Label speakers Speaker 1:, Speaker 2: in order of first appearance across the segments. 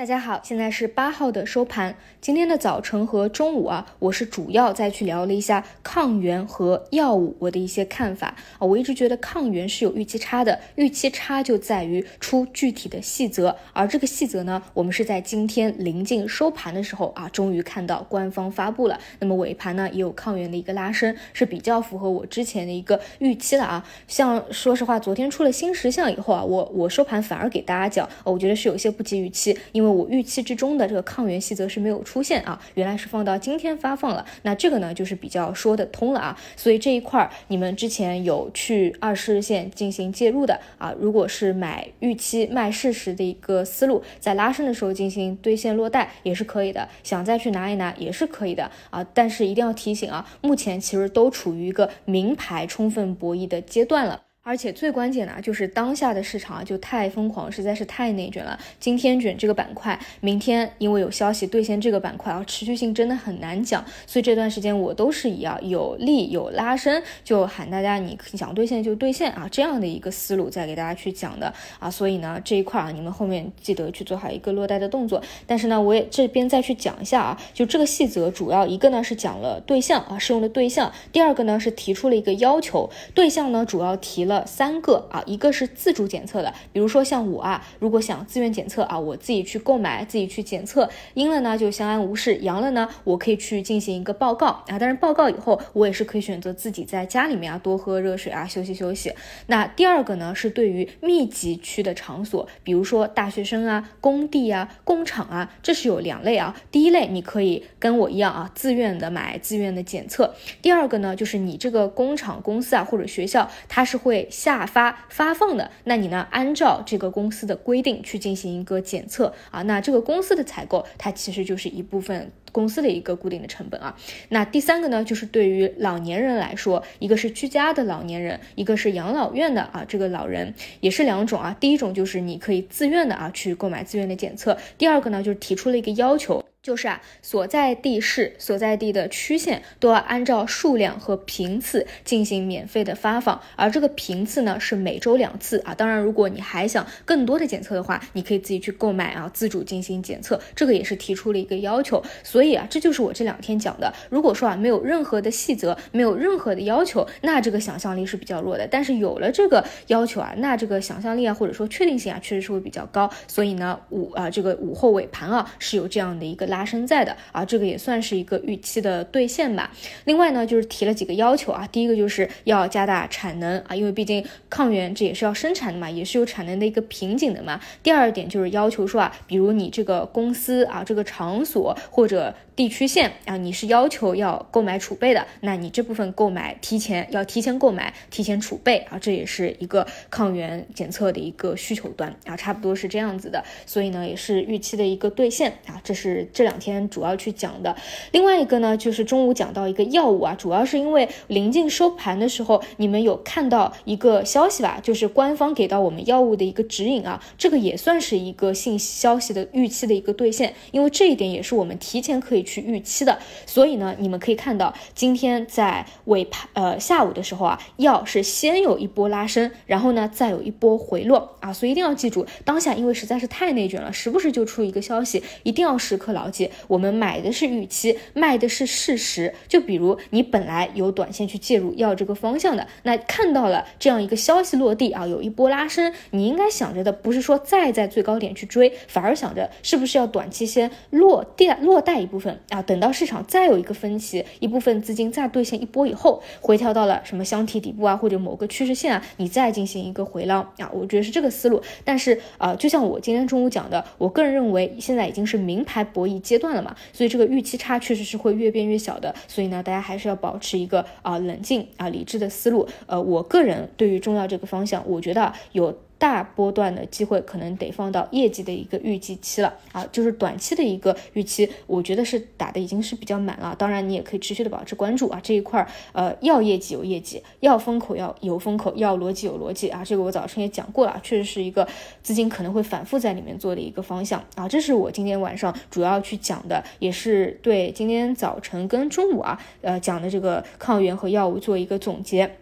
Speaker 1: 大家好，现在是八号的收盘。今天的早晨和中午啊，我是主要再去聊了一下抗原和药物我的一些看法啊。我一直觉得抗原是有预期差的，预期差就在于出具体的细则，而这个细则呢，我们是在今天临近收盘的时候啊，终于看到官方发布了。那么尾盘呢，也有抗原的一个拉升，是比较符合我之前的一个预期的啊。像说实话，昨天出了新实项以后啊，我我收盘反而给大家讲，我觉得是有些不及预期，因为。我预期之中的这个抗原细则是没有出现啊，原来是放到今天发放了，那这个呢就是比较说得通了啊，所以这一块儿你们之前有去二十日线进行介入的啊，如果是买预期卖事实的一个思路，在拉升的时候进行兑现落袋也是可以的，想再去拿一拿也是可以的啊，但是一定要提醒啊，目前其实都处于一个名牌充分博弈的阶段了。而且最关键的啊，就是当下的市场啊就太疯狂，实在是太内卷了。今天卷这个板块，明天因为有消息兑现这个板块啊，持续性真的很难讲。所以这段时间我都是以啊有利有拉升，就喊大家你想兑现就兑现啊这样的一个思路在给大家去讲的啊。所以呢这一块啊，你们后面记得去做好一个落袋的动作。但是呢，我也这边再去讲一下啊，就这个细则主要一个呢是讲了对象啊适用的对象，第二个呢是提出了一个要求，对象呢主要提了。三个啊，一个是自主检测的，比如说像我啊，如果想自愿检测啊，我自己去购买，自己去检测，阴了呢就相安无事，阳了呢我可以去进行一个报告啊。但是报告以后，我也是可以选择自己在家里面啊多喝热水啊，休息休息。那第二个呢是对于密集区的场所，比如说大学生啊、工地啊、工厂啊，这是有两类啊。第一类你可以跟我一样啊，自愿的买，自愿的检测。第二个呢就是你这个工厂、公司啊或者学校，它是会。下发发放的，那你呢？按照这个公司的规定去进行一个检测啊。那这个公司的采购，它其实就是一部分公司的一个固定的成本啊。那第三个呢，就是对于老年人来说，一个是居家的老年人，一个是养老院的啊。这个老人也是两种啊。第一种就是你可以自愿的啊去购买自愿的检测，第二个呢就是提出了一个要求。就是啊，所在地市所在地的区县都要按照数量和频次进行免费的发放，而这个频次呢是每周两次啊。当然，如果你还想更多的检测的话，你可以自己去购买啊，自主进行检测，这个也是提出了一个要求。所以啊，这就是我这两天讲的。如果说啊没有任何的细则，没有任何的要求，那这个想象力是比较弱的。但是有了这个要求啊，那这个想象力啊或者说确定性啊确实是会比较高。所以呢，午啊这个午后尾盘啊是有这样的一个。拉升在的啊，这个也算是一个预期的兑现吧。另外呢，就是提了几个要求啊，第一个就是要加大产能啊，因为毕竟抗原这也是要生产的嘛，也是有产能的一个瓶颈的嘛。第二点就是要求说啊，比如你这个公司啊，这个场所或者。地区线啊，你是要求要购买储备的，那你这部分购买提前要提前购买，提前储备啊，这也是一个抗原检测的一个需求端啊，差不多是这样子的，所以呢，也是预期的一个兑现啊，这是这两天主要去讲的。另外一个呢，就是中午讲到一个药物啊，主要是因为临近收盘的时候，你们有看到一个消息吧，就是官方给到我们药物的一个指引啊，这个也算是一个信息消息的预期的一个兑现，因为这一点也是我们提前可以。去预期的，所以呢，你们可以看到今天在尾盘呃下午的时候啊，药是先有一波拉升，然后呢再有一波回落啊，所以一定要记住，当下因为实在是太内卷了，时不时就出一个消息，一定要时刻牢我们买的是预期，卖的是事实。就比如你本来有短线去介入要这个方向的，那看到了这样一个消息落地啊，有一波拉升，你应该想着的不是说再在最高点去追，反而想着是不是要短期先落地落袋一部分。啊，等到市场再有一个分歧，一部分资金再兑现一波以后，回调到了什么箱体底部啊，或者某个趋势线啊，你再进行一个回捞啊，我觉得是这个思路。但是啊，就像我今天中午讲的，我个人认为现在已经是名牌博弈阶段了嘛，所以这个预期差确实是会越变越小的。所以呢，大家还是要保持一个啊冷静啊理智的思路。呃，我个人对于中药这个方向，我觉得有。大波段的机会可能得放到业绩的一个预计期了啊，就是短期的一个预期，我觉得是打的已经是比较满了。当然，你也可以持续的保持关注啊，这一块儿呃要业绩有业绩，要风口要有风口，要逻辑有逻辑啊。这个我早晨也讲过了，确实是一个资金可能会反复在里面做的一个方向啊。这是我今天晚上主要去讲的，也是对今天早晨跟中午啊呃讲的这个抗原和药物做一个总结。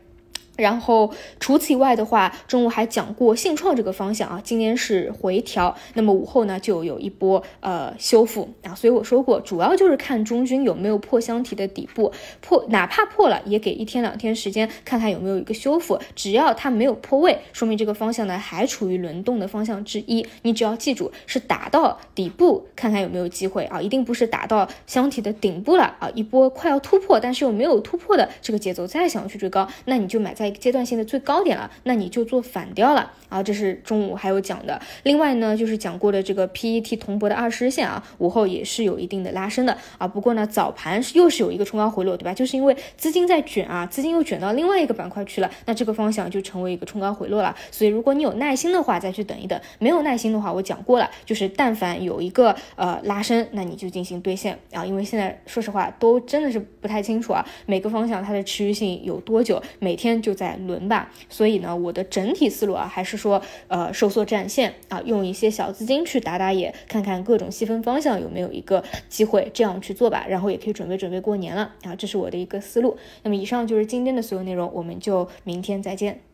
Speaker 1: 然后除此以外的话，中午还讲过信创这个方向啊，今天是回调，那么午后呢就有一波呃修复。啊，所以我说过，主要就是看中军有没有破箱体的底部，破哪怕破了，也给一天两天时间看看有没有一个修复，只要它没有破位，说明这个方向呢还处于轮动的方向之一，你只要记住是打到底部，看看有没有机会。啊，一定不是打到箱体的顶部了。啊，一波快要突破，但是又没有突破的这个节奏再想去追高，那你就买在。阶段性的最高点了，那你就做反调了啊！这是中午还有讲的。另外呢，就是讲过的这个 PET 铜箔的二十日线啊，午后也是有一定的拉升的啊。不过呢，早盘是又是有一个冲高回落，对吧？就是因为资金在卷啊，资金又卷到另外一个板块去了，那这个方向就成为一个冲高回落了。所以如果你有耐心的话，再去等一等；没有耐心的话，我讲过了，就是但凡有一个呃拉升，那你就进行兑现啊。因为现在说实话都真的是不太清楚啊，每个方向它的持续性有多久，每天就。在轮吧，所以呢，我的整体思路啊，还是说，呃，收缩战线啊，用一些小资金去打打野，看看各种细分方向有没有一个机会，这样去做吧。然后也可以准备准备过年了啊，这是我的一个思路。那么以上就是今天的所有内容，我们就明天再见。